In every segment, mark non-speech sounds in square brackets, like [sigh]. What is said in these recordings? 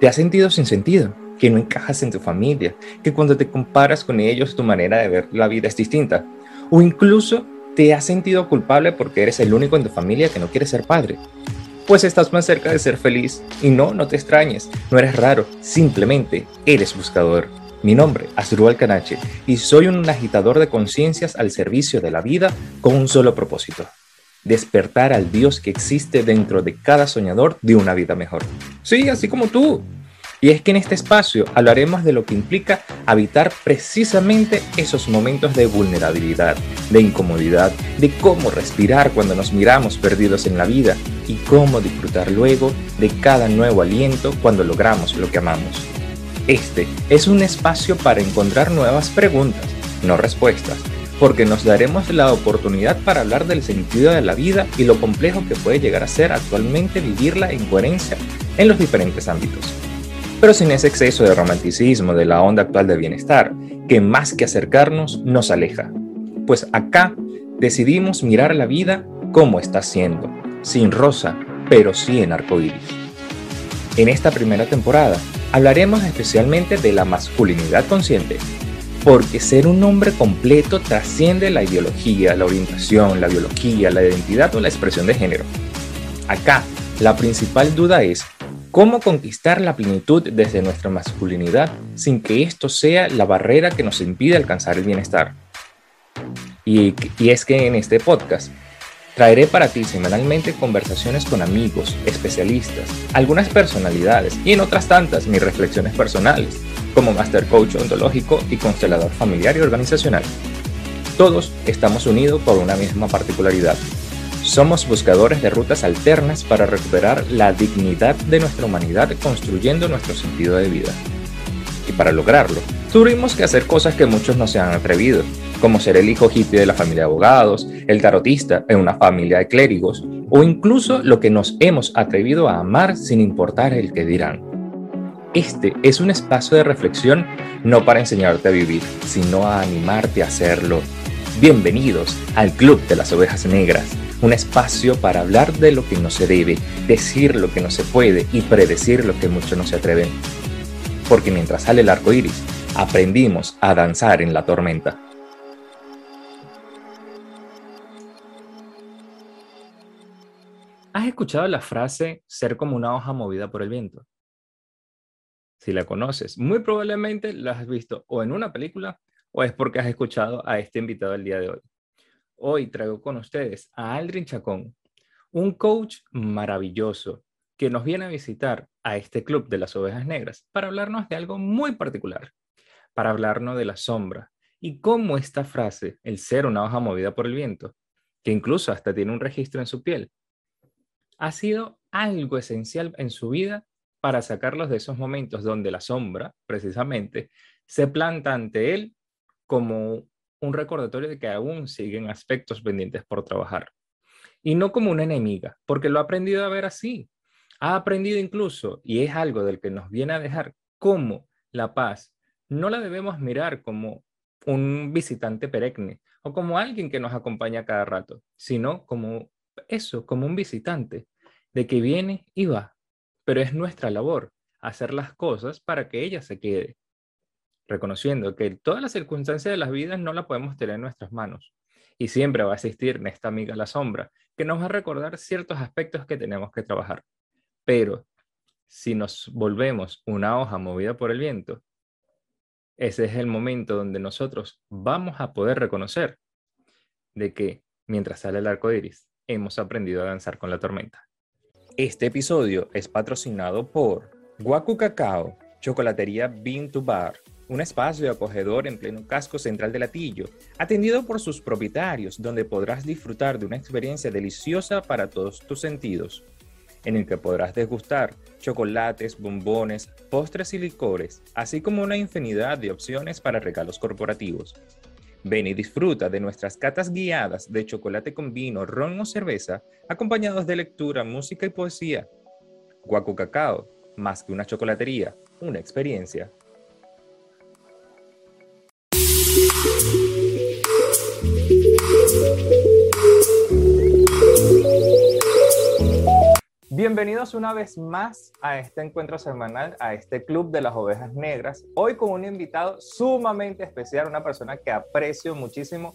¿Te has sentido sin sentido? ¿Que no encajas en tu familia? ¿Que cuando te comparas con ellos tu manera de ver la vida es distinta? ¿O incluso te has sentido culpable porque eres el único en tu familia que no quiere ser padre? Pues estás más cerca de ser feliz y no, no te extrañes, no eres raro, simplemente eres buscador. Mi nombre, Asdrúbal Canache, y soy un agitador de conciencias al servicio de la vida con un solo propósito. Despertar al Dios que existe dentro de cada soñador de una vida mejor. Sí, así como tú. Y es que en este espacio hablaremos de lo que implica habitar precisamente esos momentos de vulnerabilidad, de incomodidad, de cómo respirar cuando nos miramos perdidos en la vida y cómo disfrutar luego de cada nuevo aliento cuando logramos lo que amamos. Este es un espacio para encontrar nuevas preguntas, no respuestas, porque nos daremos la oportunidad para hablar del sentido de la vida y lo complejo que puede llegar a ser actualmente vivirla en coherencia en los diferentes ámbitos. Pero sin ese exceso de romanticismo de la onda actual de bienestar, que más que acercarnos nos aleja. Pues acá decidimos mirar la vida como está siendo, sin rosa, pero sí en arcoíris. En esta primera temporada hablaremos especialmente de la masculinidad consciente, porque ser un hombre completo trasciende la ideología, la orientación, la biología, la identidad o la expresión de género. Acá, la principal duda es cómo conquistar la plenitud desde nuestra masculinidad sin que esto sea la barrera que nos impide alcanzar el bienestar. Y, y es que en este podcast Traeré para ti semanalmente conversaciones con amigos, especialistas, algunas personalidades y en otras tantas mis reflexiones personales, como Master Coach ontológico y constelador familiar y organizacional. Todos estamos unidos por una misma particularidad. Somos buscadores de rutas alternas para recuperar la dignidad de nuestra humanidad construyendo nuestro sentido de vida. Y para lograrlo, tuvimos que hacer cosas que muchos no se han atrevido, como ser el hijo hippie de la familia de abogados, el tarotista en una familia de clérigos, o incluso lo que nos hemos atrevido a amar sin importar el que dirán. Este es un espacio de reflexión no para enseñarte a vivir, sino a animarte a hacerlo. Bienvenidos al Club de las Ovejas Negras, un espacio para hablar de lo que no se debe, decir lo que no se puede y predecir lo que muchos no se atreven. Porque mientras sale el arco iris, aprendimos a danzar en la tormenta. ¿Has escuchado la frase ser como una hoja movida por el viento? Si la conoces, muy probablemente la has visto o en una película o es porque has escuchado a este invitado el día de hoy. Hoy traigo con ustedes a Aldrin Chacón, un coach maravilloso que nos viene a visitar a este club de las ovejas negras para hablarnos de algo muy particular, para hablarnos de la sombra y cómo esta frase, el ser una hoja movida por el viento, que incluso hasta tiene un registro en su piel, ha sido algo esencial en su vida para sacarlos de esos momentos donde la sombra, precisamente, se planta ante él como un recordatorio de que aún siguen aspectos pendientes por trabajar. Y no como una enemiga, porque lo ha aprendido a ver así. Ha aprendido incluso, y es algo del que nos viene a dejar, cómo la paz no la debemos mirar como un visitante perenne o como alguien que nos acompaña cada rato, sino como eso, como un visitante, de que viene y va, pero es nuestra labor hacer las cosas para que ella se quede, reconociendo que todas las circunstancias de las vidas no la podemos tener en nuestras manos. Y siempre va a existir esta amiga la sombra, que nos va a recordar ciertos aspectos que tenemos que trabajar. Pero si nos volvemos una hoja movida por el viento, ese es el momento donde nosotros vamos a poder reconocer de que mientras sale el arco iris, hemos aprendido a danzar con la tormenta. Este episodio es patrocinado por Guacu Cacao, Chocolatería Bean to Bar, un espacio acogedor en pleno casco central de Latillo, atendido por sus propietarios, donde podrás disfrutar de una experiencia deliciosa para todos tus sentidos, en el que podrás degustar chocolates, bombones, postres y licores, así como una infinidad de opciones para regalos corporativos. Ven y disfruta de nuestras catas guiadas de chocolate con vino, ron o cerveza, acompañados de lectura, música y poesía. Guacu Cacao, más que una chocolatería, una experiencia. Bienvenidos una vez más a este encuentro semanal, a este Club de las Ovejas Negras. Hoy con un invitado sumamente especial, una persona que aprecio muchísimo,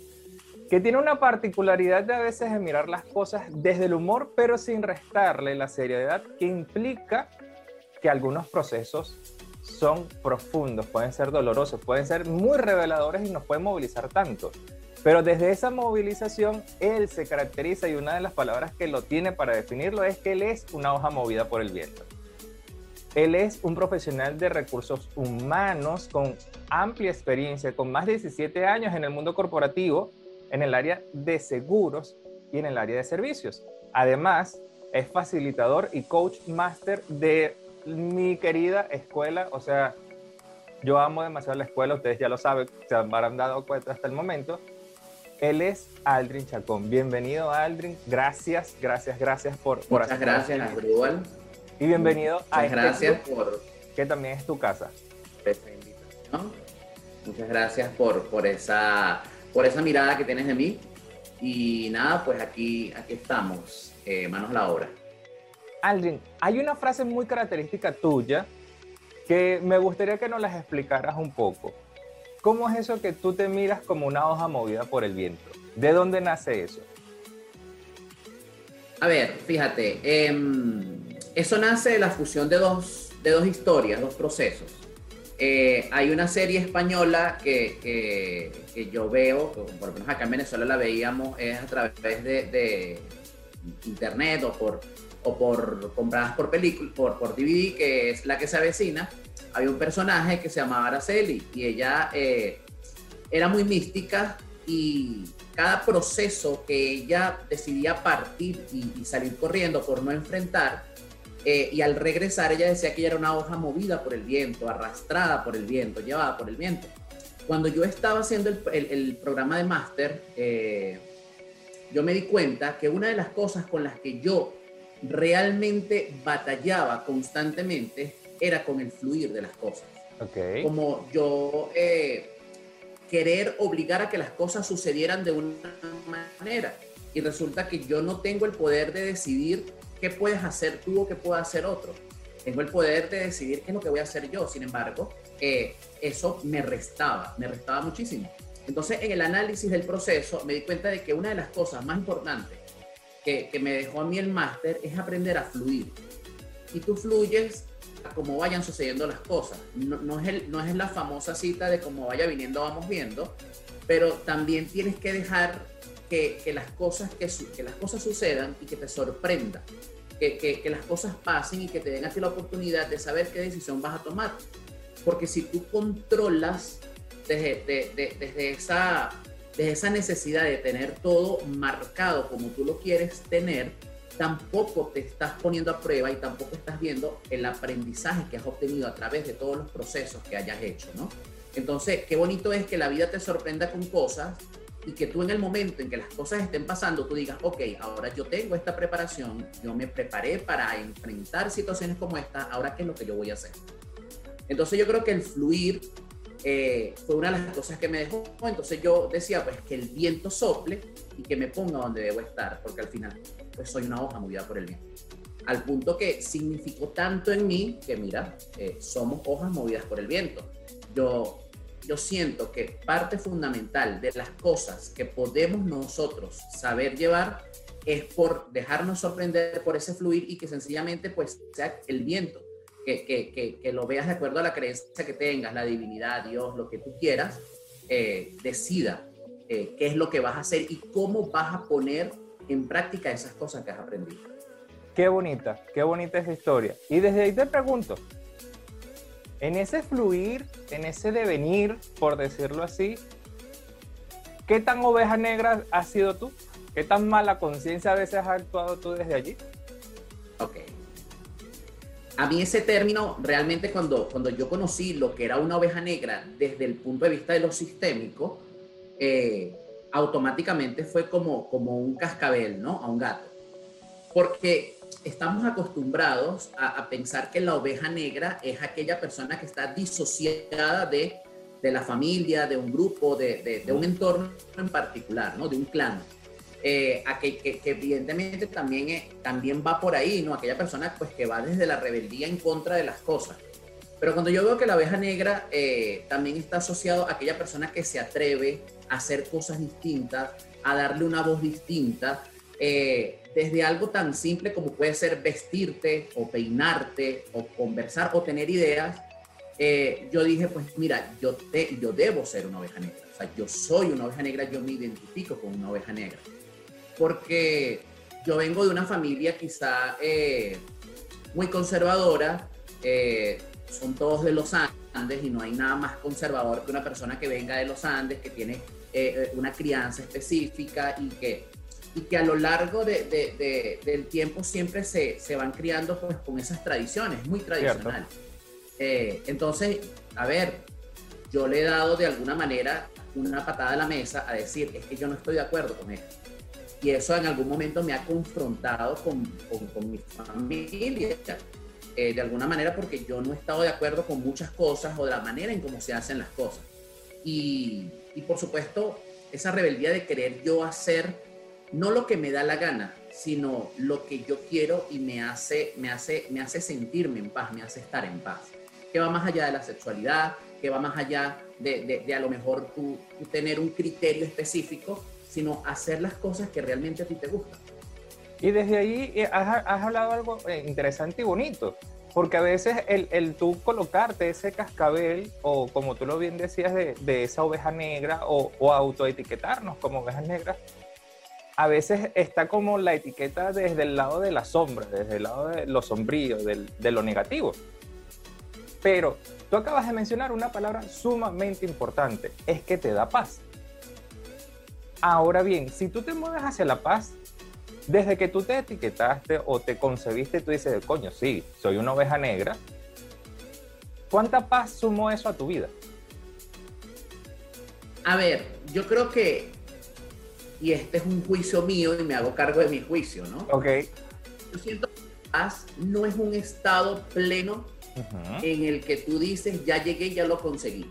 que tiene una particularidad de a veces mirar las cosas desde el humor, pero sin restarle la seriedad que implica que algunos procesos son profundos, pueden ser dolorosos, pueden ser muy reveladores y nos pueden movilizar tanto. Pero desde esa movilización, él se caracteriza y una de las palabras que lo tiene para definirlo es que él es una hoja movida por el viento. Él es un profesional de recursos humanos con amplia experiencia, con más de 17 años en el mundo corporativo, en el área de seguros y en el área de servicios. Además, es facilitador y coach master de mi querida escuela. O sea, yo amo demasiado la escuela, ustedes ya lo saben, se habrán dado cuenta hasta el momento. Él es Aldrin Chacón. Bienvenido, Aldrin. Gracias, gracias, gracias por, por Muchas gracias, igual. Y bienvenido a este gracias por que también es tu casa. Invitación. Muchas gracias por, por, esa, por esa mirada que tienes de mí. Y nada, pues aquí, aquí estamos, eh, manos a la obra. Aldrin, hay una frase muy característica tuya que me gustaría que nos las explicaras un poco. ¿Cómo es eso que tú te miras como una hoja movida por el viento? ¿De dónde nace eso? A ver, fíjate, em, eso nace de la fusión de dos, de dos historias, dos procesos. Eh, hay una serie española que, que, yo veo, por lo menos acá en Venezuela la veíamos, es a través de, de internet o por, o por compradas por película, por, por DVD, que es la que se avecina, había un personaje que se llamaba Araceli y ella eh, era muy mística y cada proceso que ella decidía partir y, salir corriendo por no enfrentar, eh, y al regresar ella decía que ella era una hoja movida por el viento, arrastrada por el viento, llevada por el viento. Cuando yo estaba haciendo el, programa de máster, eh, yo me di cuenta que una de las cosas con las que yo realmente batallaba constantemente era con el fluir de las cosas. Okay. Como yo eh, querer obligar a que las cosas sucedieran de una manera. Y resulta que yo no tengo el poder de decidir qué puedes hacer tú o qué puede hacer otro. Tengo el poder de decidir qué es lo que voy a hacer yo. Sin embargo, eh, eso me restaba, me restaba muchísimo. Entonces, en el análisis del proceso, me di cuenta de que una de las cosas más importantes que, que me dejó a mí el máster es aprender a fluir. Y tú fluyes como vayan sucediendo las cosas. No, es la famosa cita de cómo vaya viniendo, vamos viendo, pero también tienes que dejar que, las, cosas, que, las cosas sucedan y que te sorprenda, que, las cosas pasen y que te den a ti la oportunidad de saber qué decisión vas a tomar. Porque si tú controlas desde, desde, esa, desde esa necesidad de tener todo marcado como tú lo quieres tener, tampoco te estás poniendo a prueba y tampoco estás viendo el aprendizaje que has obtenido a través de todos los procesos que hayas hecho, ¿no? Entonces, qué bonito es que la vida te sorprenda con cosas y que tú en el momento en que las cosas estén pasando, tú digas, ok, ahora yo tengo esta preparación, yo me preparé para enfrentar situaciones como esta, ahora qué es lo que yo voy a hacer. Entonces yo creo que el fluir eh, fue una de las cosas que me dejó. Entonces yo decía, pues que el viento sople y que me ponga donde debo estar, porque al final pues soy una hoja movida por el viento. Al punto que significó tanto en mí que mira, eh, somos hojas movidas por el viento. Yo, yo siento que parte fundamental de las cosas que podemos nosotros saber llevar es por dejarnos sorprender por ese fluir y que sencillamente pues sea el viento que, que, que, lo veas de acuerdo a la creencia que tengas, la divinidad, Dios, lo que tú quieras, eh, decida eh, qué es lo que vas a hacer y cómo vas a poner en práctica esas cosas que has aprendido. Qué bonita, qué bonita esa historia. Y desde ahí te pregunto, en ese fluir, en ese devenir, por decirlo así, ¿qué tan oveja negra has sido tú? ¿Qué tan mala conciencia a veces has actuado tú desde allí? Ok a mí ese término, realmente cuando, cuando yo conocí lo que era una oveja negra desde el punto de vista de lo sistémico, eh, automáticamente fue como, como un cascabel, ¿no? A un gato. Porque estamos acostumbrados a, pensar que la oveja negra es aquella persona que está disociada de, de la familia, de un grupo, de, de, de, un entorno en particular, ¿no? De un clan. Eh, a que, evidentemente también, también va por ahí, ¿no? Aquella persona pues que va desde la rebeldía en contra de las cosas. Pero cuando yo veo que la abeja negra eh, también está asociado a aquella persona que se atreve a hacer cosas distintas, a darle una voz distinta, eh, desde algo tan simple como puede ser vestirte o peinarte o conversar o tener ideas, yo dije, pues mira, yo, te, yo debo ser una oveja negra. O sea, yo soy una oveja negra, yo me identifico con una oveja negra porque yo vengo de una familia quizá eh, muy conservadora, eh, son todos de los Andes y no hay nada más conservador que una persona que venga de los Andes, que tiene eh, una crianza específica y que, y que a lo largo de, del tiempo siempre se, se, van criando pues, con esas tradiciones, muy tradicional. entonces, a ver, yo le he dado de alguna manera una patada a la mesa a decir, es que yo no estoy de acuerdo con esto y eso en algún momento me ha confrontado con, con, mi familia, eh, de alguna manera porque yo no he estado de acuerdo con muchas cosas o de la manera en cómo se hacen las cosas. Y, y por supuesto, esa rebeldía de querer yo hacer no lo que me da la gana, sino lo que yo quiero y me hace, me hace, me hace sentirme en paz, me hace estar en paz. Que va más allá de la sexualidad, que va más allá de, de, a lo mejor tú tener un criterio específico, sino hacer las cosas que realmente a ti te gustan. Y desde ahí eh, has, hablado algo eh, interesante y bonito, porque a veces el, el, tú colocarte ese cascabel, o como tú lo bien decías, de, de esa oveja negra, o, o autoetiquetarnos como ovejas negras, a veces está como la etiqueta desde el lado de la sombra, desde el lado de lo sombrío, de lo negativo. Pero tú acabas de mencionar una palabra sumamente importante, es que te da paz. Ahora bien, si tú te mueves hacia la paz, desde que tú te etiquetaste o te concebiste, tú dices, coño, sí, soy una oveja negra. ¿Cuánta paz sumó eso a tu vida? A ver, yo creo que, y este es un juicio mío y me hago cargo de mi juicio, ¿no? Ok. Yo siento que paz no es un estado pleno en el que tú dices, ya llegué, ya lo conseguí.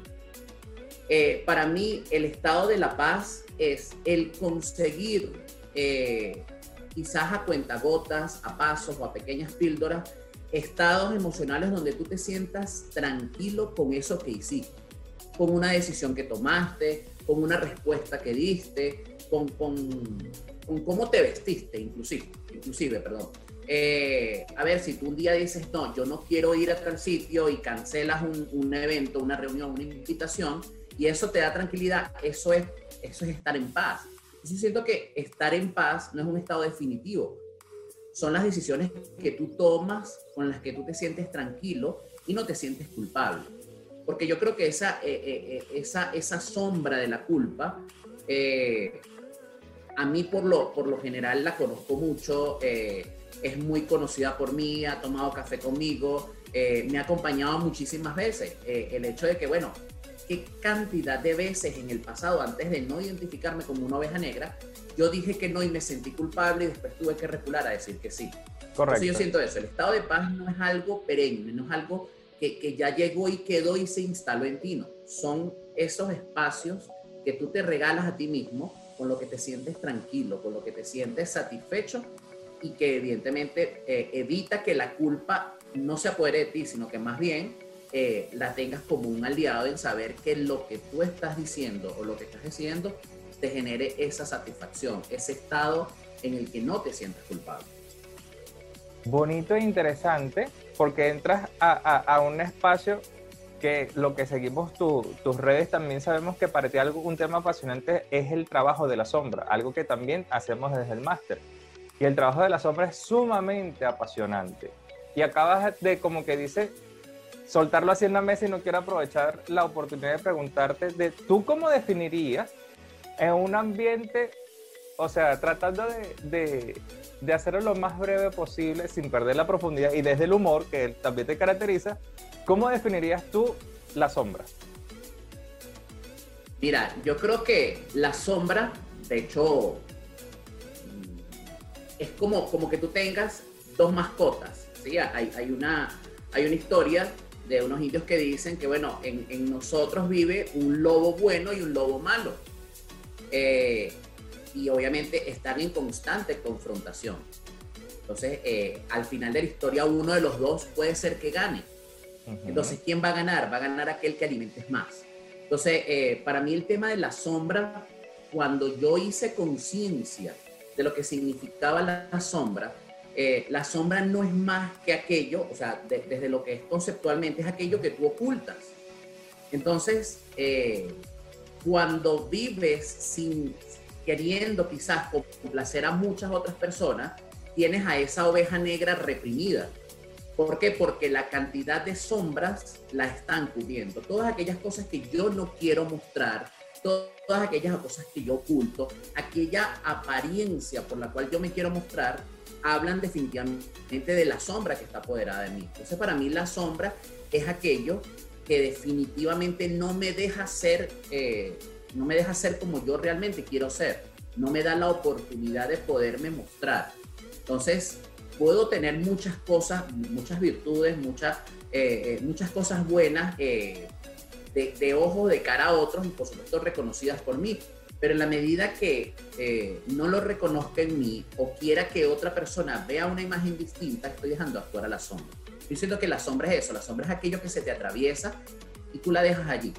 Eh, para mí, el estado de la paz es el conseguir, eh, quizás a cuentagotas, a pasos o a pequeñas píldoras, estados emocionales donde tú te sientas tranquilo con eso que hiciste, con una decisión que tomaste, con una respuesta que diste, con, con, con cómo te vestiste, inclusive, inclusive perdón. Eh, a ver, si tú un día dices, no, yo no quiero ir a tal sitio y cancelas un, un evento, una reunión, una invitación, y eso te da tranquilidad, eso es eso es estar en paz. Yo siento que estar en paz no es un estado definitivo. Son las decisiones que tú tomas con las que tú te sientes tranquilo y no te sientes culpable. Porque yo creo que esa, eh, eh, eh, esa, esa sombra de la culpa, a mí por lo, por lo general la conozco mucho, es muy conocida por mí, ha tomado café conmigo, me ha acompañado muchísimas veces. el hecho de que, bueno, qué cantidad de veces en el pasado, antes de no identificarme como una oveja negra, yo dije que no y me sentí culpable y después tuve que recular a decir que sí. Correcto. Entonces yo siento eso, el estado de paz no es algo perenne, no es algo que, que ya llegó y quedó y se instaló en ti, no. Son esos espacios que tú te regalas a ti mismo con lo que te sientes tranquilo, con lo que te sientes satisfecho y que evidentemente eh, evita que la culpa no se apodere de ti, sino que más bien eh, la tengas como un aliado en saber que lo que tú estás diciendo o lo que estás diciendo te genere esa satisfacción, ese estado en el que no te sientas culpable. Bonito e interesante porque entras a, un espacio que lo que seguimos tus redes también sabemos que para ti algo, un tema apasionante es el trabajo de la sombra, algo que también hacemos desde el máster. Y el trabajo de la sombra es sumamente apasionante. Y acabas de, como que dice, soltarlo así en la mesa y no quiero aprovechar la oportunidad de preguntarte de tú cómo definirías en un ambiente, o sea, tratando de, de, hacerlo lo más breve posible sin perder la profundidad y desde el humor que también te caracteriza, ¿cómo definirías tú la sombra? Mira, yo creo que la sombra, de hecho, es como, como que tú tengas dos mascotas. ¿sí? Hay, hay, una, hay una historia de unos indios que dicen que, bueno, en, nosotros vive un lobo bueno y un lobo malo. Eh, y obviamente están en constante confrontación. Entonces, eh, al final de la historia, uno de los dos puede ser que gane. Entonces, ¿quién va a ganar? Va a ganar aquel que alimentes más. Entonces, eh, para mí el tema de la sombra, cuando yo hice conciencia de lo que significaba la, sombra, eh, la sombra no es más que aquello, o sea, desde lo que es conceptualmente, es aquello que tú ocultas. Entonces, cuando vives sin queriendo quizás complacer a muchas otras personas, tienes a esa oveja negra reprimida. ¿Por qué? Porque la cantidad de sombras la están cubriendo. Todas aquellas cosas que yo no quiero mostrar, todas aquellas cosas que yo oculto, aquella apariencia por la cual yo me quiero mostrar, hablan definitivamente de la sombra que está apoderada de mí. Entonces, para mí la sombra es aquello que definitivamente no me deja ser, eh, no me deja ser como yo realmente quiero ser, no me da la oportunidad de poderme mostrar. Entonces, puedo tener muchas cosas, muchas virtudes, muchas, eh, eh, muchas cosas buenas de, de, ojo, de cara a otros y por supuesto reconocidas por mí. Pero en la medida que no lo reconozca en mí o quiera que otra persona vea una imagen distinta, estoy dejando actuar a la sombra. Yo siento que la sombra es eso, la sombra es aquello que se te atraviesa y tú la dejas allí.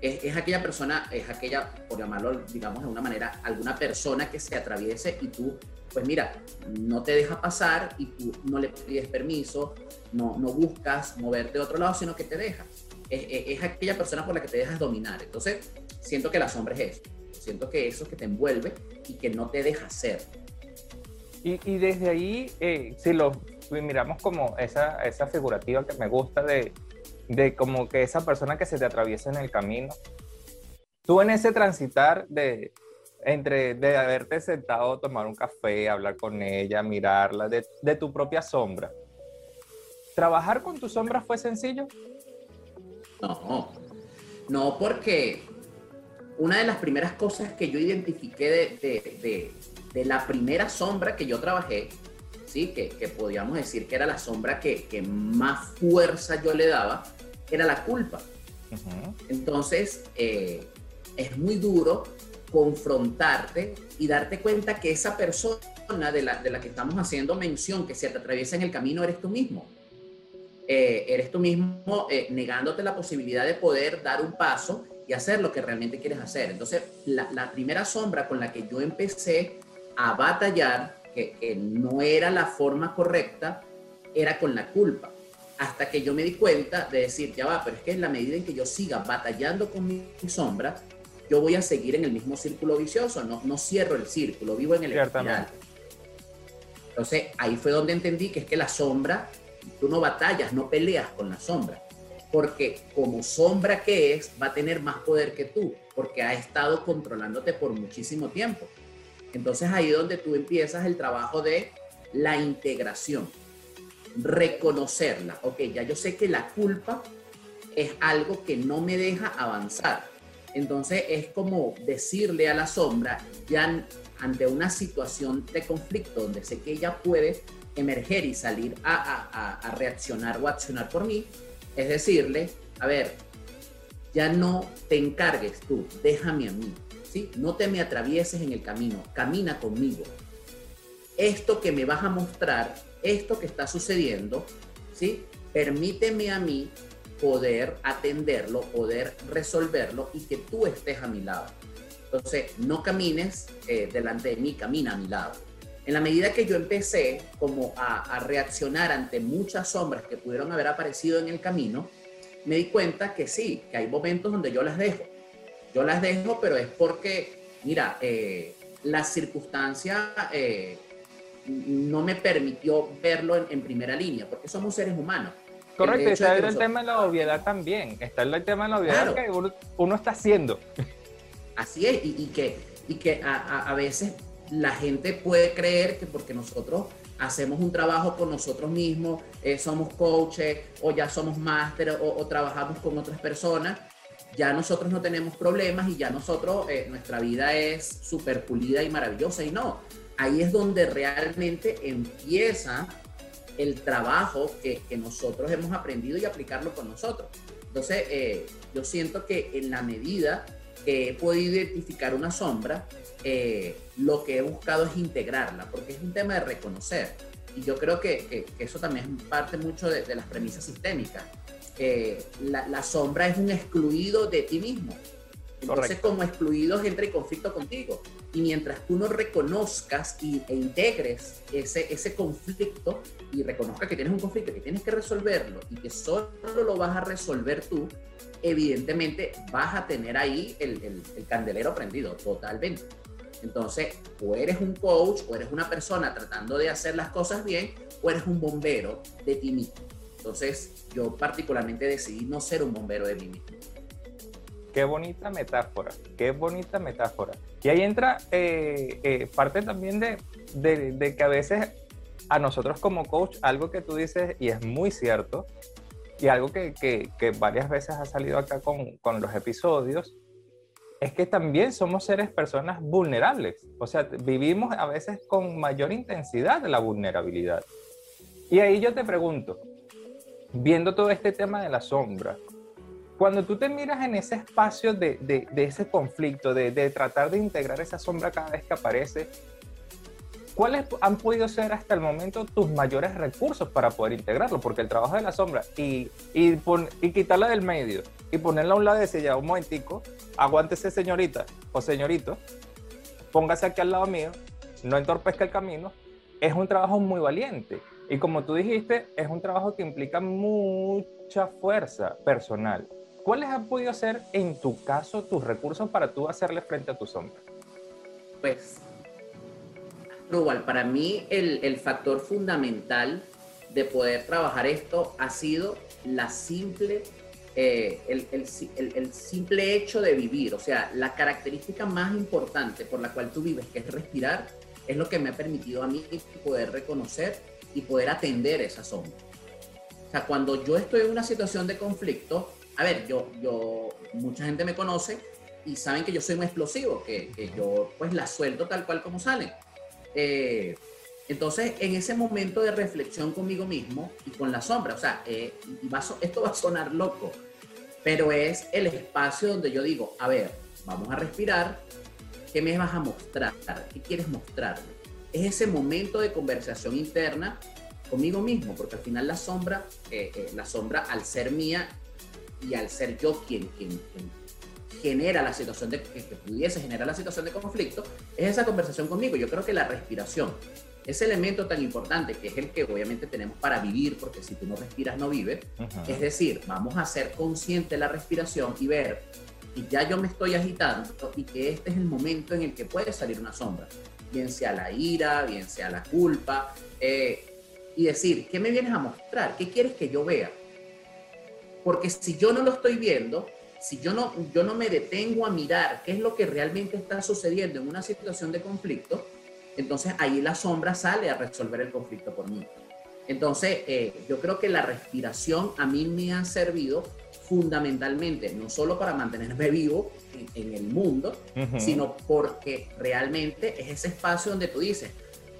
Es, aquella persona, es aquella, por llamarlo, digamos, de una manera, alguna persona que se atraviese y tú, pues mira, no te deja pasar y tú no le pides permiso, no, no buscas moverte de otro lado, sino que te dejas. Es, es, aquella persona por la que te dejas dominar. Entonces, siento que la sombra es eso. Siento que eso que te envuelve y que no te deja ser. Y, y desde ahí, eh, si lo miramos como esa, esa figurativa que me gusta de, de como que esa persona que se te atraviesa en el camino. Tú en ese transitar de entre de haberte sentado, tomar un café, hablar con ella, mirarla, de, de tu propia sombra. ¿Trabajar con tu sombra fue sencillo? No, no, porque una de las primeras cosas que yo identifiqué de, de, de, de la primera sombra que yo trabajé que, podíamos decir que era la sombra que, más fuerza yo le daba, era la culpa. Entonces, eh, es muy duro confrontarte y darte cuenta que esa persona de la, de la que estamos haciendo mención, que se te atraviesa en el camino, eres tú mismo. Eh, eres tú mismo eh, negándote la posibilidad de poder dar un paso y hacer lo que realmente quieres hacer. Entonces, la, la primera sombra con la que yo empecé a batallar que, no era la forma correcta, era con la culpa. Hasta que yo me di cuenta de decir, ya va, pero es que en la medida en que yo siga batallando con mi, sombra, yo voy a seguir en el mismo círculo vicioso, no, no cierro el círculo, vivo en el espiral. Entonces ahí fue donde entendí que es que la sombra, tú no batallas, no peleas con la sombra, porque como sombra que es, va a tener más poder que tú, porque ha estado controlándote por muchísimo tiempo. Entonces ahí es donde tú empiezas el trabajo de la integración, reconocerla. Ok, ya yo sé que la culpa es algo que no me deja avanzar. Entonces es como decirle a la sombra, ya ante una situación de conflicto donde sé que ella puede emerger y salir a, reaccionar o accionar por mí, es decirle, a ver, ya no te encargues tú, déjame a mí. No te me atravieses en el camino, camina conmigo. Esto que me vas a mostrar, esto que está sucediendo, ¿sí? Permíteme a mí poder atenderlo, poder resolverlo y que tú estés a mi lado. Entonces, no camines eh, delante de mí, camina a mi lado. En la medida que yo empecé como a, a, reaccionar ante muchas sombras que pudieron haber aparecido en el camino, me di cuenta que sí, que hay momentos donde yo las dejo. Yo las dejo, pero es porque, mira, eh, la circunstancia eh, no me permitió verlo en, primera línea, porque somos seres humanos. Correcto, está el, tema de la obviedad también. Está el tema de la obviedad que uno, está haciendo. Así es, y, que, y que a, veces la gente puede creer que porque nosotros hacemos un trabajo con nosotros mismos, eh, somos coaches o ya somos máster o, trabajamos con otras personas, ya nosotros no tenemos problemas y ya nosotros, eh, nuestra vida es súper pulida y maravillosa. Y no, ahí es donde realmente empieza el trabajo que, nosotros hemos aprendido y aplicarlo con nosotros. Entonces, eh, yo siento que en la medida he podido identificar una sombra, eh, lo que he buscado es integrarla, porque es un tema de reconocer. Y yo creo que, eso también es parte mucho de, las premisas sistémicas. la, la, sombra es un excluido de ti mismo. Entonces, como excluidos entra en conflicto contigo. Y mientras tú no reconozcas y, e integres ese, ese conflicto y reconozcas que tienes un conflicto, que tienes que resolverlo y que solo lo vas a resolver tú, evidentemente vas a tener ahí el, el, el candelero prendido totalmente. Entonces, o eres un coach, o eres una persona tratando de hacer las cosas bien, o eres un bombero de ti mismo. Entonces, yo particularmente decidí no ser un bombero de mí mismo. Qué bonita metáfora, qué bonita metáfora. Y ahí entra eh, eh, parte también de, de, que a veces a nosotros como coach, algo que tú dices y es muy cierto, y algo que, que, que varias veces ha salido acá con, con, los episodios, es que también somos seres personas vulnerables. O sea, vivimos a veces con mayor intensidad la vulnerabilidad. Y ahí yo te pregunto, viendo todo este tema de la sombra, cuando tú te miras en ese espacio de, de, ese conflicto, de, de, tratar de integrar esa sombra cada vez que aparece, ¿cuáles han podido ser hasta el momento tus mayores recursos para poder integrarlo? Porque el trabajo de la sombra y, y, y quitarla del medio y ponerla a un lado y decir, ya, un momentico, aguántese señorita o señorito, póngase aquí al lado mío, no entorpezca el camino, es un trabajo muy valiente. Y como tú dijiste, es un trabajo que implica mucha fuerza personal. ¿Cuáles han podido ser, en tu caso, tus recursos para tú hacerle frente a tu sombra? Pues, igual, para mí el, el factor fundamental de poder trabajar esto ha sido la simple, eh, el, el, el, simple hecho de vivir. O sea, la característica más importante por la cual tú vives, que es respirar, es lo que me ha permitido a mí poder reconocer y poder atender esa sombra. O sea, cuando yo estoy en una situación de conflicto, a ver, yo, yo, mucha gente me conoce y saben que yo soy muy explosivo, que, que yo pues la suelto tal cual como sale. Eh, entonces, en ese momento de reflexión conmigo mismo y con la sombra, o sea, eh, [laughs] esto va a sonar loco, pero es el espacio donde yo digo, a ver, vamos a respirar, ¿qué me vas a mostrar? ¿Qué quieres mostrarme? Es ese momento de conversación interna conmigo mismo, porque al final la sombra, eh, la sombra al ser mía, y al ser yo quien, quien, genera la situación de que, pudiese generar la situación de conflicto, es esa conversación conmigo. Yo creo que la respiración, ese elemento tan importante que es el que obviamente tenemos para vivir, porque si tú no respiras no vives, es decir, vamos a ser consciente de la respiración y ver que ya yo me estoy agitando y que este es el momento en el que puede salir una sombra, bien sea la ira, bien sea la culpa, eh, y decir, ¿qué me vienes a mostrar? ¿Qué quieres que yo vea? Porque si yo no lo estoy viendo, si yo no, yo no me detengo a mirar qué es lo que realmente está sucediendo en una situación de conflicto, entonces ahí la sombra sale a resolver el conflicto por mí. Entonces, eh, yo creo que la respiración a mí me ha servido fundamentalmente, no solo para mantenerme vivo en, el mundo, sino porque realmente es ese espacio donde tú dices,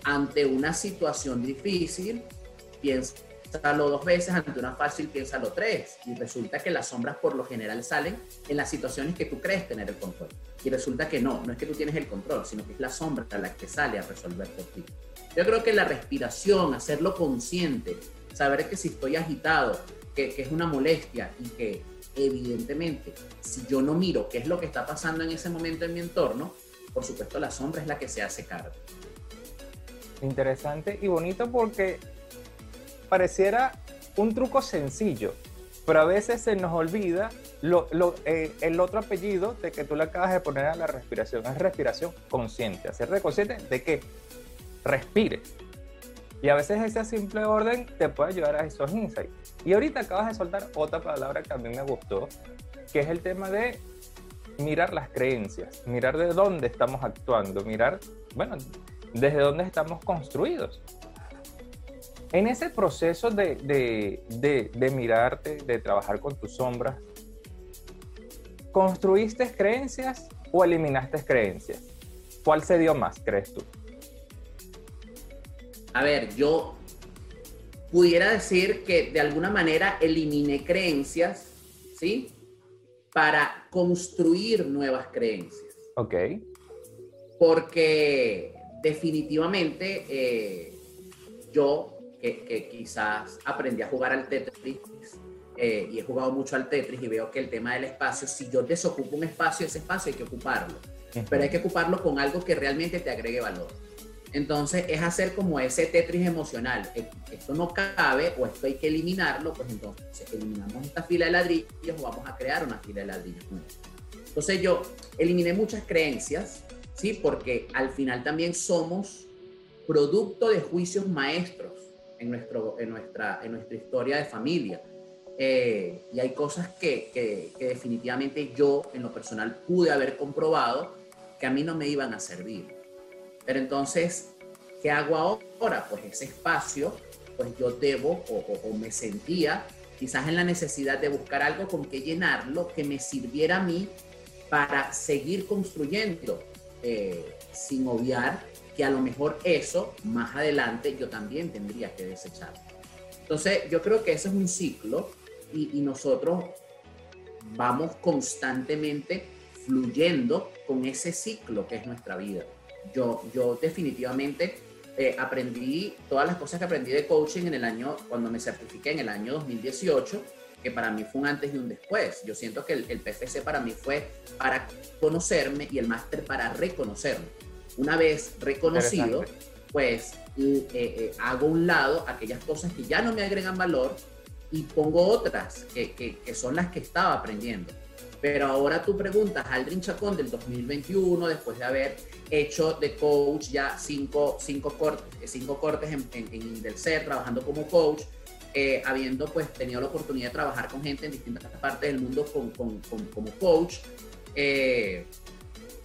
ante una situación difícil, piensa piénsalo dos veces, ante una fácil piénsalo tres. Y resulta que las sombras por lo general salen en las situaciones que tú crees tener el control. Y resulta que no, no es que tú tienes el control, sino que es la sombra la que sale a resolver por ti. Yo creo que la respiración, hacerlo consciente, saber que si estoy agitado, que, que es una molestia y que evidentemente si yo no miro qué es lo que está pasando en ese momento en mi entorno, por supuesto la sombra es la que se hace cargo. Interesante y bonito porque pareciera un truco sencillo, pero a veces se nos olvida eh, el otro apellido de que tú le acabas de poner a la respiración. Es respiración consciente. Hacerte consciente de que respire. Y a veces ese simple orden te puede ayudar a esos insights. Y ahorita acabas de soltar otra palabra que a mí me gustó, que es el tema de mirar las creencias, mirar de dónde estamos actuando, mirar, bueno, desde dónde estamos construidos. En ese proceso de, de, mirarte, de trabajar con tus sombras, ¿construiste creencias o eliminaste creencias? ¿Cuál se dio más, crees tú? A ver, yo pudiera decir que de alguna manera eliminé creencias, ¿sí? para construir nuevas creencias. Ok. Porque definitivamente eh, yo, que, quizás aprendí a jugar al Tetris, eh, y he jugado mucho al Tetris y veo que el tema del espacio, si yo desocupo un espacio, ese espacio hay que ocuparlo, pero hay que ocuparlo con algo que realmente te agregue valor. Entonces es hacer como ese Tetris emocional. E, esto no cabe o esto hay que eliminarlo, pues entonces eliminamos esta fila de ladrillos o vamos a crear una fila de ladrillos. Entonces yo eliminé muchas creencias, ¿sí? Porque al final también somos producto de juicios maestros en, nuestro, en, nuestra, en nuestra historia de familia. Eh, y hay cosas que, que, definitivamente yo en lo personal pude haber comprobado que a mí no me iban a servir. Pero entonces, ¿qué hago ahora? Pues ese espacio, pues yo debo o, me sentía quizás en la necesidad de buscar algo con que llenarlo que me sirviera a mí para seguir construyendo, eh, sin obviar que a lo mejor eso más adelante yo también tendría que desechar. Entonces yo creo que ese es un ciclo y, nosotros vamos constantemente fluyendo con ese ciclo que es nuestra vida yo, yo definitivamente eh, aprendí todas las cosas que aprendí de coaching en el año, cuando me certifiqué en el año 2018, que para mí fue un antes y un después. Yo siento que el, el PFC para mí fue para conocerme y el máster para reconocerme. Una vez reconocido, pues eh, eh, hago un lado aquellas cosas que ya no me agregan valor y pongo otras que, que, que son las que estaba aprendiendo. Pero ahora tú preguntas al Aldrin Chacón del 2021, después de haber hecho de coach ya cinco, cinco, cortes, cinco cortes en, en, del ser, trabajando como coach, eh, habiendo pues tenido la oportunidad de trabajar con gente en distintas partes del mundo con, con, como coach. Eh,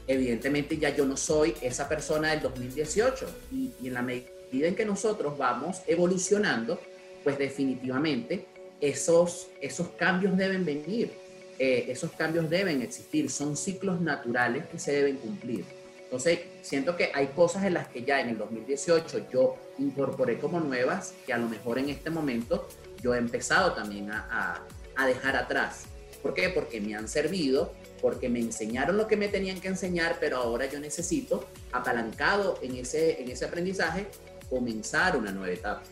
evidentemente ya yo no soy esa persona del 2018 y, y en la medida en que nosotros vamos evolucionando, pues definitivamente esos, esos cambios deben venir eh, esos cambios deben existir, son ciclos naturales que se deben cumplir. Entonces, siento que hay cosas en las que ya en el 2018 yo incorporé como nuevas, que a lo mejor en este momento yo he empezado también a, a, dejar atrás. ¿Por qué? Porque me han servido, porque me enseñaron lo que me tenían que enseñar, pero ahora yo necesito, apalancado en ese, en ese aprendizaje, comenzar una nueva etapa.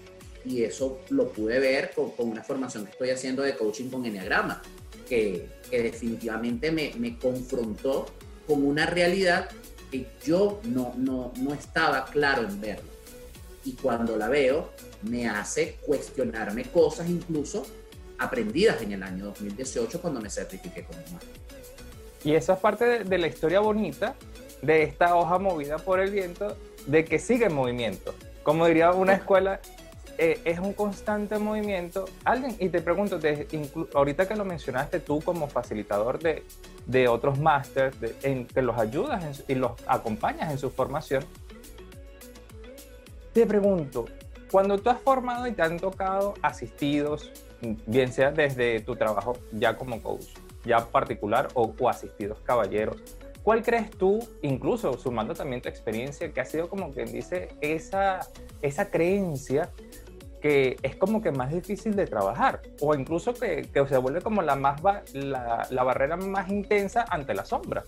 Y eso lo pude ver con, con una formación que estoy haciendo de coaching con Enneagrama que, definitivamente me, me, confrontó con una realidad que yo no, no, no estaba claro en verlo. Y cuando la veo, me hace cuestionarme cosas incluso aprendidas en el año 2018 cuando me certifiqué como máster. Y esa es parte de, de, la historia bonita de esta hoja movida por el viento, de que sigue en movimiento. Como diría una escuela, eh, es un constante movimiento. Alguien, y te pregunto, ahorita que lo mencionaste tú como facilitador de, de otros másters, que los ayudas y los acompañas en su formación, te pregunto, cuando tú has formado y te han tocado asistidos, bien sea desde tu trabajo ya como coach, ya particular o, o asistidos caballeros, ¿Cuál crees tú, incluso sumando también tu experiencia, que ha sido como quien dice esa, esa creencia que es como que más difícil de trabajar o incluso que, se vuelve como la, más la, la, barrera más intensa ante la sombra.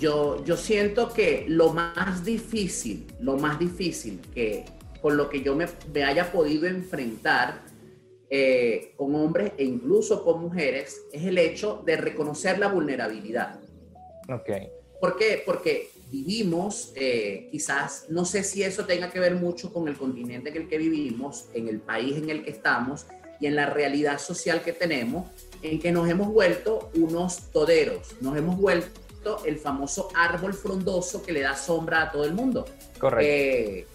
Yo, yo siento que lo más difícil, lo más difícil que con lo que yo me, me haya podido enfrentar eh, con hombres e incluso con mujeres es el hecho de reconocer la vulnerabilidad. Ok. ¿Por qué? Porque vivimos, eh, quizás, no sé si eso tenga que ver mucho con el continente en el que vivimos, en el país en el que estamos y en la realidad social que tenemos, en que nos hemos vuelto unos toderos, nos hemos vuelto el famoso árbol frondoso que le da sombra a todo el mundo. Correcto. Eh,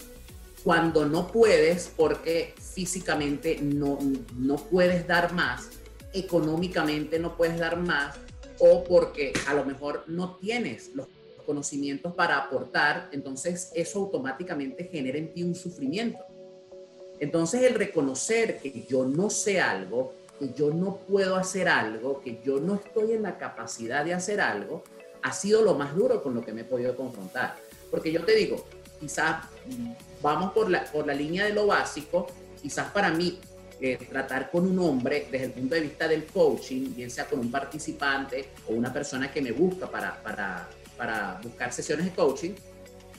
cuando no puedes, porque físicamente no, no puedes dar más, económicamente no puedes dar más, o porque a lo mejor no tienes los conocimientos para aportar, entonces eso automáticamente genera en ti un sufrimiento. Entonces el reconocer que yo no sé algo, que yo no puedo hacer algo, que yo no estoy en la capacidad de hacer algo, ha sido lo más duro con lo que me he podido confrontar. Porque yo te digo, quizás vamos por la, por la línea de lo básico, quizás para mí eh, tratar con un hombre desde el punto de vista del coaching, bien sea con un participante o una persona que me busca para, para, para buscar sesiones de coaching,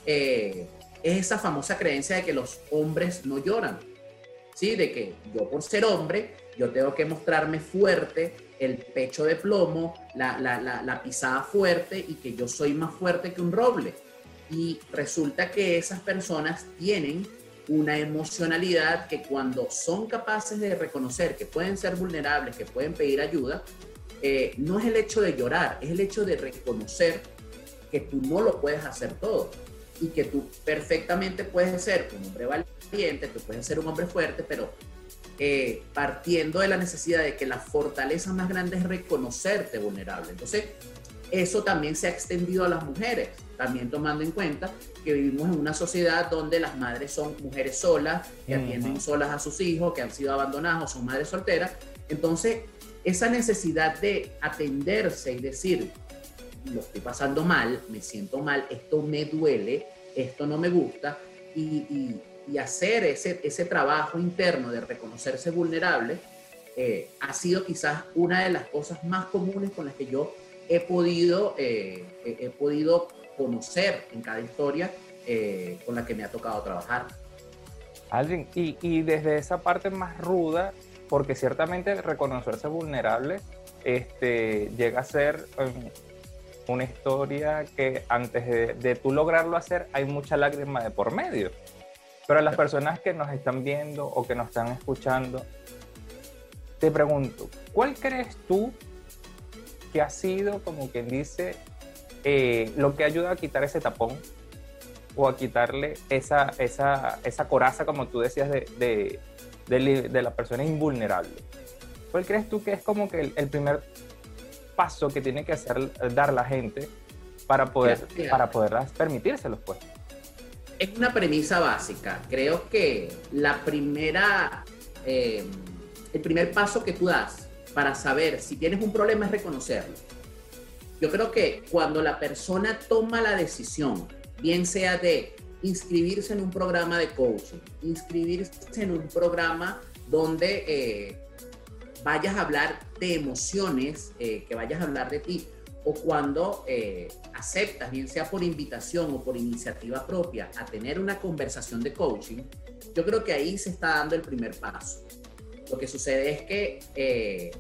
eh, es esa famosa creencia de que los hombres no lloran. ¿Sí? De que yo por ser hombre, yo tengo que mostrarme fuerte, el pecho de plomo, la, la, la, la pisada fuerte y que yo soy más fuerte que un roble. Y resulta que esas personas tienen una emocionalidad que cuando son capaces de reconocer que pueden ser vulnerables, que pueden pedir ayuda, eh, no es el hecho de llorar, es el hecho de reconocer que tú no lo puedes hacer todo y que tú perfectamente puedes ser un hombre valiente, tú puedes ser un hombre fuerte, pero eh, partiendo de la necesidad de que la fortaleza más grande es reconocerte vulnerable. Entonces, eso también se ha extendido a las mujeres, también tomando en cuenta que vivimos en una sociedad donde las madres son mujeres solas, que atienden solas a sus hijos, que han sido abandonados, son madres solteras. Entonces, esa necesidad de atenderse y decir, lo estoy pasando mal, me siento mal, esto me duele, esto no me gusta, y, hacer ese, ese trabajo interno de reconocerse vulnerable, eh, ha sido quizás una de las cosas más comunes con las que yo he podido, eh, he podido conocer en cada historia eh, con la que me ha tocado trabajar. Alguien, y, y, desde esa parte más ruda, porque ciertamente reconocerse vulnerable este, llega a ser um, una historia que antes de, de, tú lograrlo hacer hay mucha lágrima de por medio. Pero a las personas que nos están viendo o que nos están escuchando, te pregunto, ¿cuál crees tú que ha sido, como quien dice, eh, lo que ayuda a quitar ese tapón o a quitarle esa, esa, esa coraza, como tú decías, de, de, de, la persona invulnerable. ¿Cuál crees tú que es como que el, primer paso que tiene que hacer, dar la gente para poder, para poderlas permitírselos, pues? Es una premisa básica. Creo que la primera, eh, el primer paso que tú das para saber si tienes un problema es reconocerlo yo creo que cuando la persona toma la decisión, bien sea de inscribirse en un programa de coaching, inscribirse en un programa donde eh, vayas a hablar de emociones, eh, que vayas a hablar de ti, o cuando eh, aceptas, bien sea por invitación o por iniciativa propia, a tener una conversación de coaching, yo creo que ahí se está dando el primer paso. Lo que sucede es que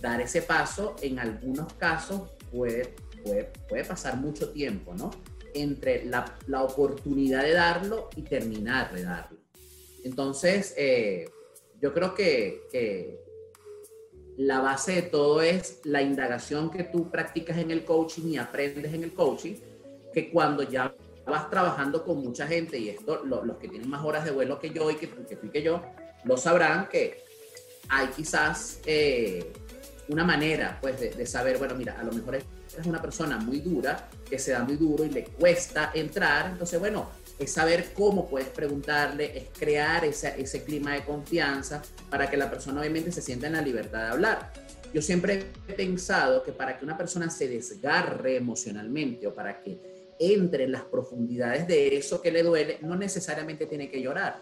dar ese paso en algunos casos puede, puede, pasar mucho tiempo, ¿no? Entre la, la, oportunidad de darlo y terminar de darlo. Entonces, eh, yo creo que, que, la base de todo es la indagación que tú practicas en el coaching y aprendes en el coaching, que cuando ya vas trabajando con mucha gente, y esto los que tienen más horas de vuelo que yo y que, que tú y que yo, lo sabrán que hay quizás eh, una manera pues de, saber, bueno, mira, a lo mejor es, una persona muy dura, que se da muy duro y le cuesta entrar, entonces, bueno, es saber cómo puedes preguntarle, es crear ese, ese clima de confianza para que la persona obviamente se sienta en la libertad de hablar. Yo siempre he pensado que para que una persona se desgarre emocionalmente o para que entre en las profundidades de eso que le duele, no necesariamente tiene que llorar,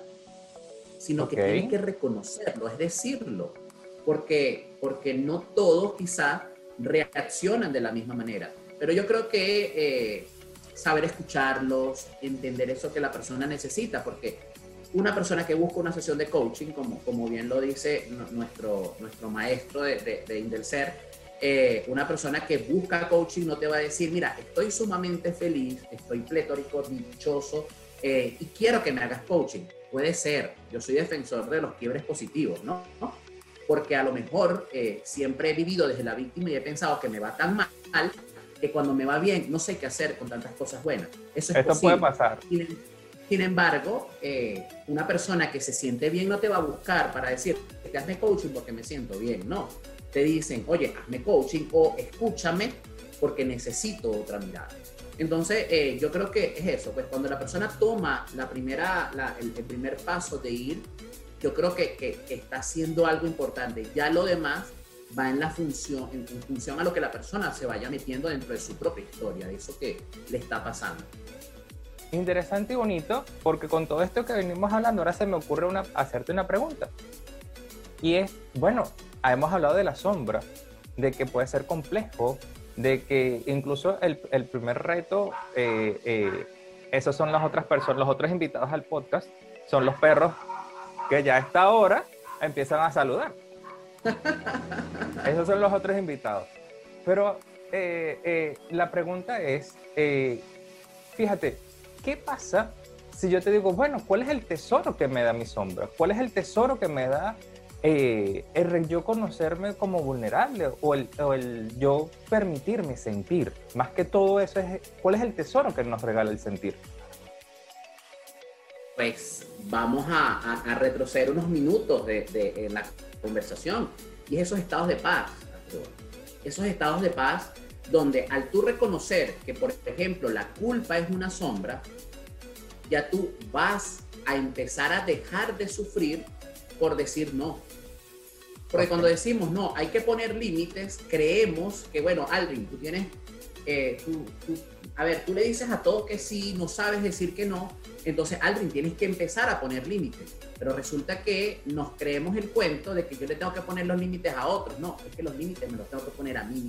sino que tiene que reconocerlo, es decirlo porque, porque no todos quizá reaccionan de la misma manera. Pero yo creo que eh, saber escucharlos, entender eso que la persona necesita, porque una persona que busca una sesión de coaching, como, como bien lo dice nuestro, nuestro maestro de, de, Indelcer, eh, una persona que busca coaching no te va a decir, mira, estoy sumamente feliz, estoy pletórico, dichoso eh, y quiero que me hagas coaching. Puede ser, yo soy defensor de los quiebres positivos, ¿no? ¿No? porque a lo mejor eh, siempre he vivido desde la víctima y he pensado que me va tan mal que cuando me va bien no sé qué hacer con tantas cosas buenas. Eso es Esto puede pasar. Sin, embargo, eh, una persona que se siente bien no te va a buscar para decir, que hazme coaching porque me siento bien. No, te dicen, oye, hazme coaching o escúchame porque necesito otra mirada. Entonces, eh, yo creo que es eso, pues cuando la persona toma la primera, el, primer paso de ir yo creo que, que, está haciendo algo importante. Ya lo demás va en la función, en, función a lo que la persona se vaya metiendo dentro de su propia historia, de eso que le está pasando. Interesante y bonito, porque con todo esto que venimos hablando, ahora se me ocurre una, hacerte una pregunta. Y es, bueno, hemos hablado de la sombra, de que puede ser complejo, de que incluso el, el primer reto, eh, eh, esos son las otras personas, los otros invitados al podcast, son los perros que ya a esta hora empiezan a saludar. Esos son los otros invitados. Pero eh, la pregunta es, fíjate, ¿qué pasa si yo te digo, bueno, ¿cuál es el tesoro que me da mi sombra? ¿Cuál es el tesoro que me da eh, el yo conocerme como vulnerable o el, o el, yo permitirme sentir. Más que todo eso es, ¿cuál es el tesoro que nos regala el sentir? Pues vamos a, retroceder unos minutos de, de, la conversación y esos estados de paz, esos estados de paz donde al tú reconocer que, por ejemplo, la culpa es una sombra, ya tú vas a empezar a dejar de sufrir por decir no. Porque cuando decimos no, hay que poner límites, creemos que, bueno, Alvin, tú tienes, eh, a ver, tú le dices a todo que sí, no sabes decir que no, entonces Alvin, tienes que empezar a poner límites. Pero resulta que nos creemos el cuento de que yo le tengo que poner los límites a otros. No, es que los límites me los tengo que poner a mí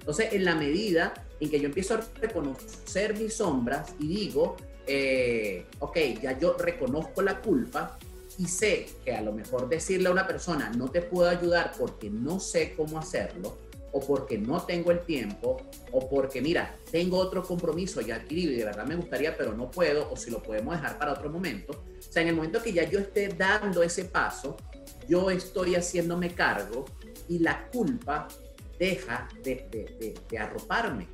Entonces, en la medida en que yo empiezo a reconocer mis sombras y digo, eh, ok, ya yo reconozco la culpa, y sé que a lo mejor decirle a una persona no te puedo ayudar porque no sé cómo hacerlo, o porque no tengo el tiempo, o porque mira, tengo otro compromiso ya adquirido y de verdad me gustaría, pero no puedo, o si lo podemos dejar para otro momento. O sea, en el momento que ya yo esté dando ese paso, yo estoy haciéndome cargo y la culpa deja de, de, de arroparme.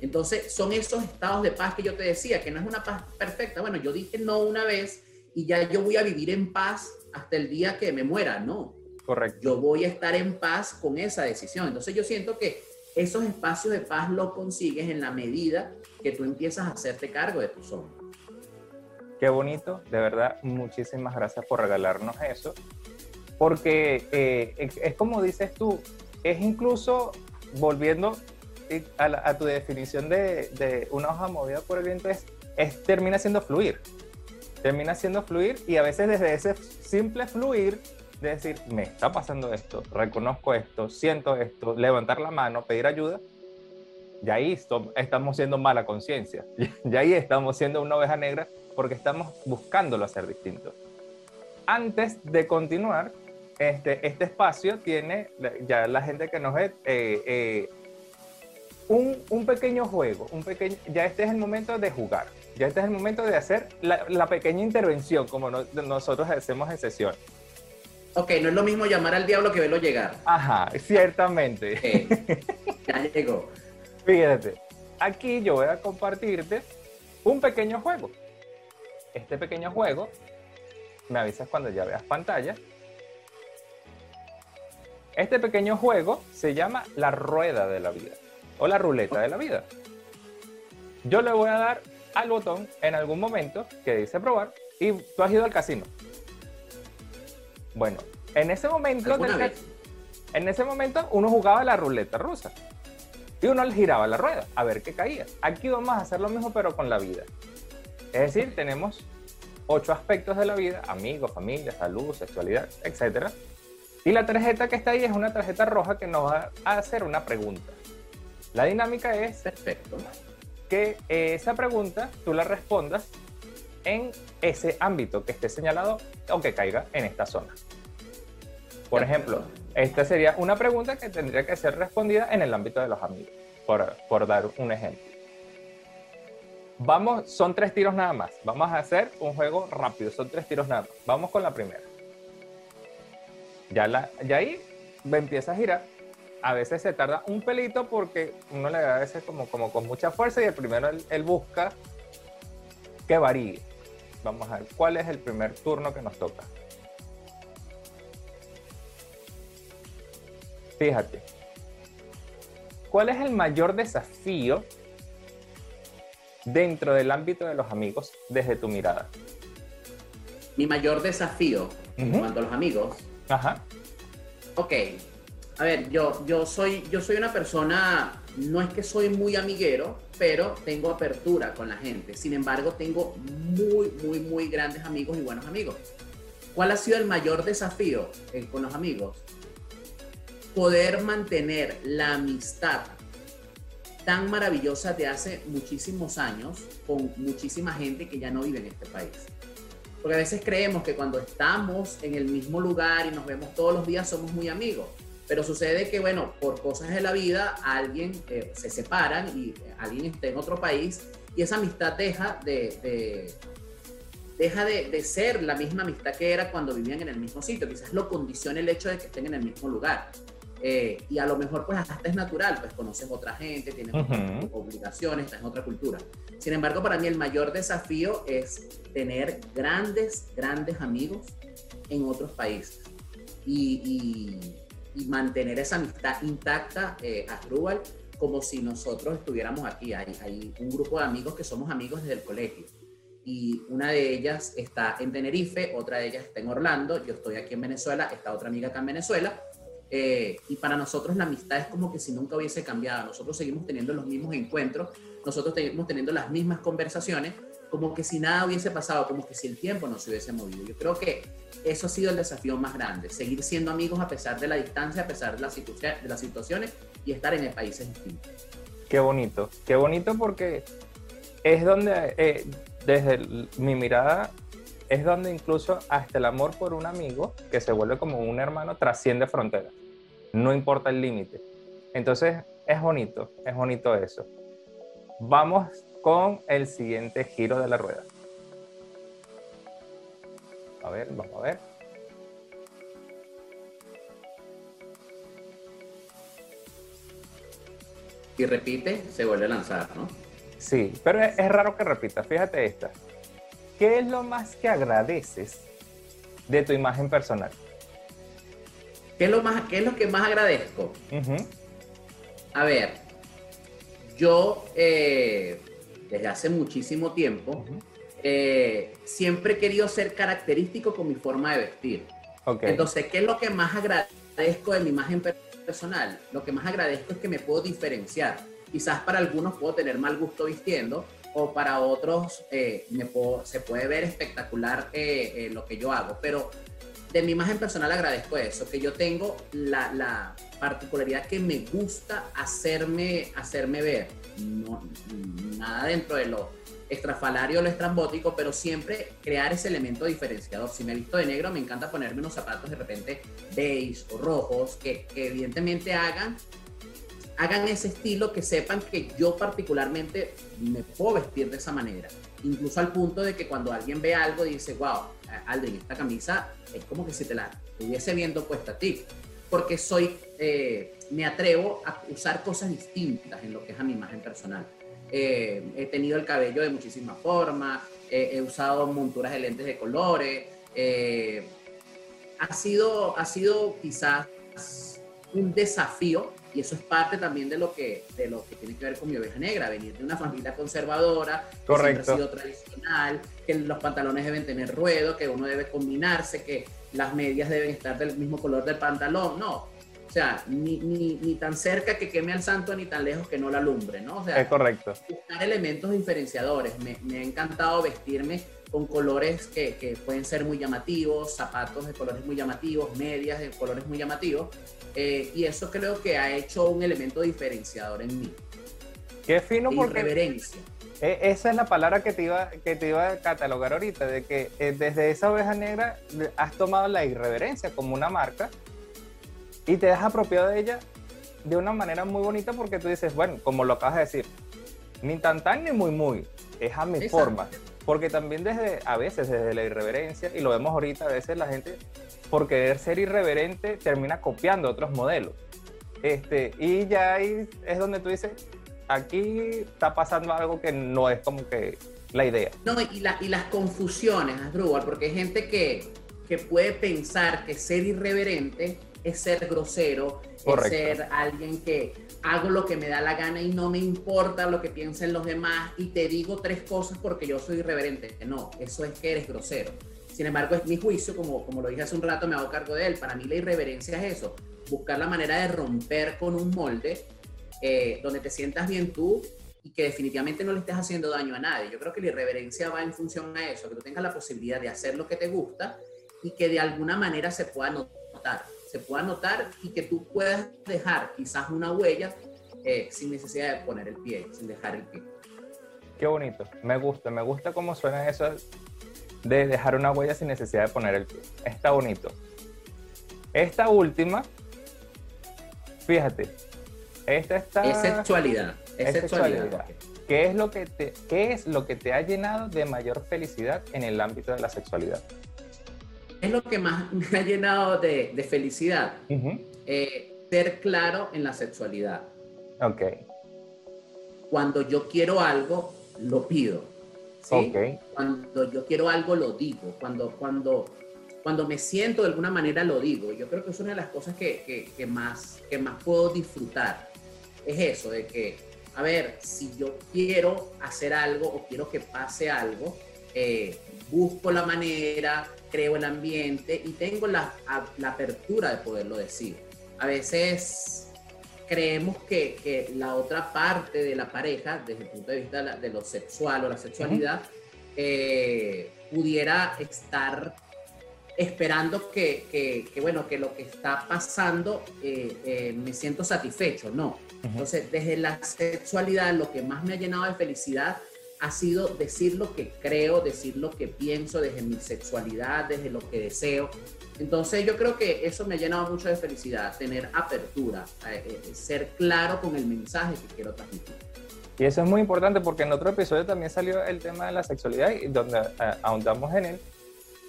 Entonces, son esos estados de paz que yo te decía, que no es una paz perfecta. Bueno, yo dije no una vez y ya yo voy a vivir en paz hasta el día que me muera, no. Correcto. Yo voy a estar en paz con esa decisión. Entonces yo siento que esos espacios de paz lo consigues en la medida que tú empiezas a hacerte cargo de tu sombra. Qué bonito, de verdad, muchísimas gracias por regalarnos eso, porque eh, es como dices tú, es incluso volviendo a, tu definición de, de, una hoja movida por el viento, es, es termina siendo fluir termina siendo fluir y a veces desde ese simple fluir, de decir, me está pasando esto, reconozco esto, siento esto, levantar la mano, pedir ayuda, ya ahí estamos siendo mala conciencia, [laughs] ya ahí estamos siendo una oveja negra porque estamos buscándolo hacer distinto. Antes de continuar, este, este espacio tiene, ya la gente que nos ve, eh, eh, un, un, pequeño juego, un pequeño, ya este es el momento de jugar. Ya este es el momento de hacer la, pequeña intervención como nosotros hacemos en sesión. Ok, no es lo mismo llamar al diablo que verlo llegar. Ajá, ciertamente. Ya [laughs] llegó. Fíjate, aquí yo voy a compartirte un pequeño juego. Este pequeño juego, me avisas cuando ya veas pantalla. Este pequeño juego se llama la rueda de la vida o la ruleta de la vida. Yo le voy a dar al botón en algún momento que dice probar y tú has ido al casino. Bueno, en ese momento, en ese momento uno jugaba la ruleta rusa y uno le giraba la rueda a ver qué caía. Aquí vamos a hacer lo mismo pero con la vida. Es decir, tenemos ocho aspectos de la vida, amigos, familia, salud, sexualidad, etc. Y la tarjeta que está ahí es una tarjeta roja que nos va a hacer una pregunta. La dinámica es... Perfecto que eh, esa pregunta tú la respondas en ese ámbito que esté señalado o que caiga en esta zona. Por ejemplo, esta sería una pregunta que tendría que ser respondida en el ámbito de los amigos, por, por dar un ejemplo. Vamos, son tres tiros nada más. Vamos a hacer un juego rápido, son tres tiros nada más. Vamos con la primera. Ya, la, ya ahí me empieza a girar a veces se tarda un pelito porque uno le da a veces como, como con mucha fuerza y el primero él, busca que varíe. Vamos a ver cuál es el primer turno que nos toca. Fíjate, ¿cuál es el mayor desafío dentro del ámbito de los amigos desde tu mirada? Mi mayor desafío en cuanto a los amigos. Ajá. Ok, a ver, yo, soy, una persona, no es que soy muy amiguero, pero tengo apertura con la gente. Sin embargo, tengo muy, muy, muy grandes amigos y buenos amigos. ¿Cuál ha sido el mayor desafío con los amigos? Poder mantener la amistad tan maravillosa de hace muchísimos años con muchísima gente que ya no vive en este país. Porque a veces creemos que cuando estamos en el mismo lugar y nos vemos todos los días somos muy amigos. Pero sucede que, bueno, por cosas de la vida, alguien eh, se separan y alguien está en otro país y esa amistad deja de, deja de, ser la misma amistad que era cuando vivían en el mismo sitio. Quizás lo condiciona el hecho de que estén en el mismo lugar. Eh, y a lo mejor pues hasta es natural, pues conoces otra gente, tienes obligaciones, estás en otra cultura. Sin embargo, para mí el mayor desafío es tener grandes, grandes amigos en otros países y, y, mantener esa amistad intacta eh, a Trubal como si nosotros estuviéramos aquí. Hay, hay un grupo de amigos que somos amigos desde el colegio y una de ellas está en Tenerife, otra de ellas está en Orlando, yo estoy aquí en Venezuela, esta otra amiga acá en Venezuela eh, y para nosotros la amistad es como que si nunca hubiese cambiado. Nosotros seguimos teniendo los mismos encuentros, nosotros seguimos teniendo las mismas conversaciones, como que si nada hubiese pasado, como que si el tiempo no se hubiese movido. Yo creo que eso ha sido el desafío más grande, seguir siendo amigos a pesar de la distancia, a pesar de, de las situaciones y estar en países distintos. Qué bonito, qué bonito porque es donde, eh, desde mi mirada, es donde incluso hasta el amor por un amigo, que se vuelve como un hermano, trasciende fronteras. No importa el límite. Entonces, es bonito, es bonito eso. Vamos con el siguiente giro de la rueda. A ver, vamos a ver. Y repite, se vuelve a lanzar, ¿no? Sí, pero es, es raro que repita. Fíjate esta. ¿qué es lo más que agradeces de tu imagen personal? ¿Qué es lo, más, qué es lo que más agradezco? A ver, yo eh, desde hace muchísimo tiempo eh, siempre he querido ser característico con mi forma de vestir. Entonces, ¿qué es lo que más agradezco de mi imagen personal? Lo que más agradezco es que me puedo diferenciar. Quizás para algunos puedo tener mal gusto vistiendo, o para otros eh, se puede ver espectacular eh, eh, lo que yo hago, pero de mi imagen personal agradezco eso, que yo tengo la, particularidad que me gusta hacerme, hacerme ver, nada dentro de lo estrafalario o lo estrambótico, pero siempre crear ese elemento diferenciador. Si me visto de negro, me encanta ponerme unos zapatos de repente beige o rojos, que, que evidentemente hagan hagan ese estilo, que sepan que yo particularmente me puedo vestir de esa manera. Incluso al punto de que cuando alguien ve algo dice, wow, Aldrin, esta camisa es como que si te la estuviese viendo puesta a ti. Porque soy, eh, me atrevo a usar cosas distintas en lo que es a mi imagen personal. Eh, he tenido el cabello de muchísimas formas, he usado monturas de lentes de colores. Eh, ha, sido, ha sido quizás un desafío y eso es parte también de lo que, de lo que tiene que ver con mi oveja negra, venir de una familia conservadora, Correcto. que siempre ha sido tradicional, que los pantalones deben tener ruedo, que uno debe combinarse, que las medias deben estar del mismo color del pantalón, no. O sea, ni, ni, ni tan cerca que queme al santo, ni tan lejos que no la alumbre, ¿no? O sea, es correcto. Buscar elementos diferenciadores. Me, me ha encantado vestirme con colores que, que, pueden ser muy llamativos, zapatos de colores muy llamativos, medias de colores muy llamativos, eh, y eso creo que ha hecho un elemento diferenciador en mí. Qué fino porque... Irreverencia. E, esa es la palabra que te iba, que te iba a catalogar ahorita, de que eh, desde esa oveja negra has tomado la irreverencia como una marca y te has apropiado de ella de una manera muy bonita porque tú dices, bueno, como lo acabas de decir, ni tan tan ni muy muy, es a mi forma. Porque también desde, a veces desde la irreverencia, y lo vemos ahorita, a veces la gente por querer ser irreverente termina copiando otros modelos. Este, y ya ahí es donde tú dices, aquí está pasando algo que no es como que la idea. No, y, y las confusiones, Asdrúbal, porque hay gente que, que puede pensar que ser irreverente es ser grosero, es ser alguien que hago lo que me da la gana y no me importa lo que piensen los demás y te digo tres cosas porque yo soy irreverente. No, eso es que eres grosero. Sin embargo, es mi juicio, como, como lo dije hace un rato, me hago cargo de él. Para mí la irreverencia es eso, buscar la manera de romper con un molde eh, donde te sientas bien tú y que definitivamente no le estés haciendo daño a nadie. Yo creo que la irreverencia va en función a eso, que tú tengas la posibilidad de hacer lo que te gusta y que de alguna manera se pueda notar, se pueda notar y que tú puedas dejar quizás una huella eh, sin necesidad de poner el pie, sin dejar el pie. Qué bonito, me gusta, me gusta cómo suena eso de dejar una huella sin necesidad de poner el pie. Está bonito. Esta última, fíjate, esta está... Es sexualidad. Es, sexualidad. ¿Qué es, lo que te, ¿Qué es lo que te ha llenado de mayor felicidad en el ámbito de la sexualidad? Es lo que más [laughs] me ha llenado de, de felicidad. Eh, ser claro en la sexualidad. Ok. Cuando yo quiero algo, lo pido. ¿sí? Cuando yo quiero algo, lo digo. Cuando, cuando, cuando me siento de alguna manera, lo digo. Yo creo que es una de las cosas que, que, que más, que más puedo disfrutar. Es eso, de que, a ver, si yo quiero hacer algo o quiero que pase algo, eh, busco la manera, creo el ambiente y tengo la, la apertura de poderlo decir. A veces creemos que, que, la otra parte de la pareja, desde el punto de vista de, lo sexual o la sexualidad, eh, pudiera estar esperando que, que, bueno, que lo que está pasando eh, eh, me siento satisfecho. No. Entonces, desde la sexualidad, lo que más me ha llenado de felicidad ha sido decir lo que creo, decir lo que pienso, desde mi sexualidad, desde lo que deseo. Entonces yo creo que eso me ha llenado mucho de felicidad, tener apertura, eh, eh, ser claro con el mensaje que quiero transmitir. Y eso es muy importante porque en otro episodio también salió el tema de la sexualidad y donde eh, ahondamos en él.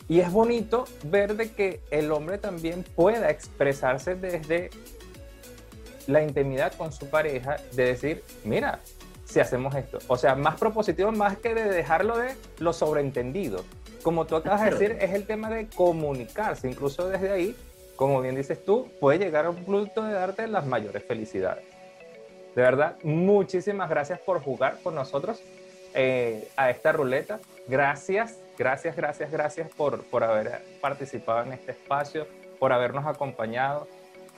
Y es bonito ver de que el hombre también pueda expresarse desde la intimidad con su pareja, de decir, mira, si hacemos esto. O sea, más propositivo más que de dejarlo de lo sobreentendido como tú acabas de decir, es el tema de comunicarse. Incluso desde ahí, como bien dices tú, puede llegar a un punto de darte las mayores felicidades. De verdad, muchísimas gracias por jugar con nosotros eh, a esta ruleta. Gracias, gracias, gracias, gracias por, por haber participado en este espacio, por habernos acompañado,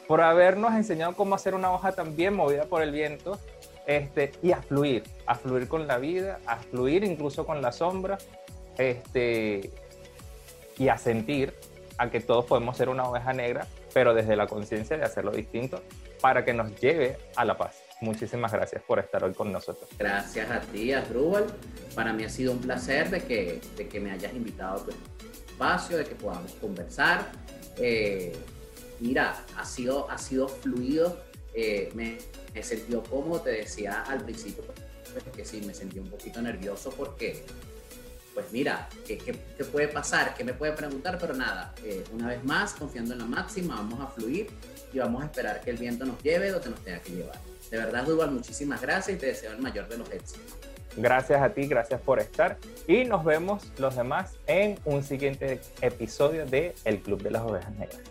por habernos enseñado cómo hacer una hoja también movida por el viento este, y a fluir, a fluir con la vida, a fluir incluso con la sombra este, y a sentir a que todos podemos ser una oveja negra, pero desde la conciencia de hacerlo distinto para que nos lleve a la paz. Muchísimas gracias por estar hoy con nosotros. Gracias a ti, Asdrúbal. Para mí ha sido un placer de que, de que me hayas invitado a tu espacio, de que podamos conversar. Eh, mira, ha sido, ha sido fluido. Eh, me he sentido cómodo, te decía al principio pues, que sí, me sentí un poquito nervioso porque pues mira, ¿qué, puede pasar? ¿Qué me puede preguntar? Pero nada, eh, una vez más, confiando en la máxima, vamos a fluir y vamos a esperar que el viento nos lleve donde nos tenga que llevar. De verdad, Duval, muchísimas gracias y te deseo el mayor de los éxitos. Gracias a ti, gracias por estar y nos vemos los demás en un siguiente episodio de El Club de las Ovejas Negras.